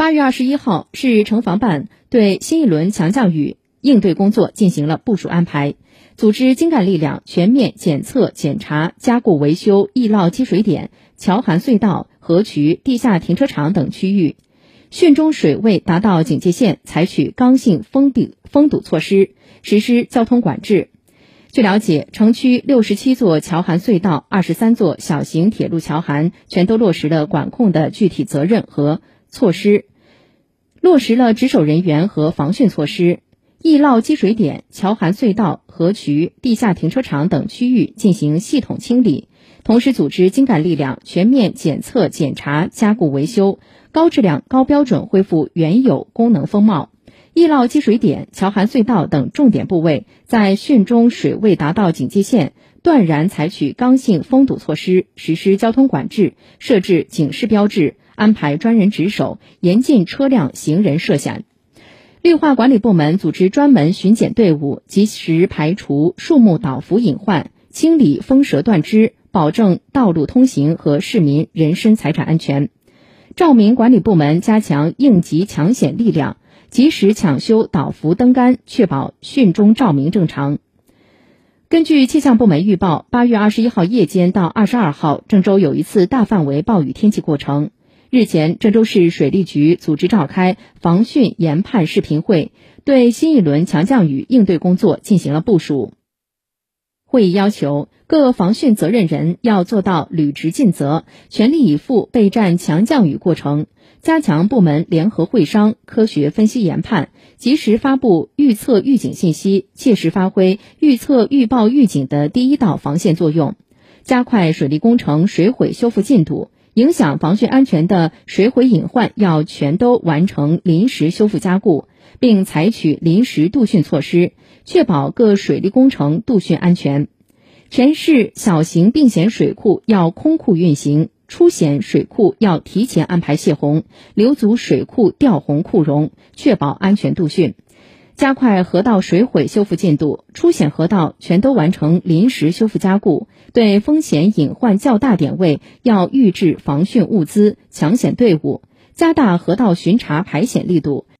八月二十一号，市城防办对新一轮强降雨应对工作进行了部署安排，组织精干力量全面检测、检查、加固维修易涝积水点、桥涵隧道、河渠、地下停车场等区域，汛中水位达到警戒线，采取刚性封闭封堵措施，实施交通管制。据了解，城区六十七座桥涵隧道、二十三座小型铁路桥涵全都落实了管控的具体责任和措施。落实了值守人员和防汛措施，易涝积水点、桥涵隧道、河渠、地下停车场等区域进行系统清理，同时组织精干力量全面检测、检查、加固维修，高质量、高标准恢复原有功能风貌。易涝积水点、桥涵隧道等重点部位，在汛中水位达到警戒线，断然采取刚性封堵措施，实施交通管制，设置警示标志。安排专人值守，严禁车辆、行人涉险。绿化管理部门组织专门巡检队伍，及时排除树木倒伏隐患，清理风蛇断枝，保证道路通行和市民人身财产安全。照明管理部门加强应急抢险力量，及时抢修倒伏灯杆，确保汛中照明正常。根据气象部门预报，八月二十一号夜间到二十二号，郑州有一次大范围暴雨天气过程。日前，郑州市水利局组织召开防汛研判视频会，对新一轮强降雨应对工作进行了部署。会议要求各防汛责任人要做到履职尽责，全力以赴备战强降雨过程，加强部门联合会商、科学分析研判，及时发布预测预警信息，切实发挥预测预报预警的第一道防线作用，加快水利工程水毁修复进度。影响防汛安全的水毁隐患要全都完成临时修复加固，并采取临时度汛措施，确保各水利工程度汛安全。全市小型并险水库要空库运行，出险水库要提前安排泄洪，留足水库调洪库容，确保安全度汛。加快河道水毁修复进度，出险河道全都完成临时修复加固。对风险隐患较大点位，要预置防汛物资、抢险队伍，加大河道巡查排险力度。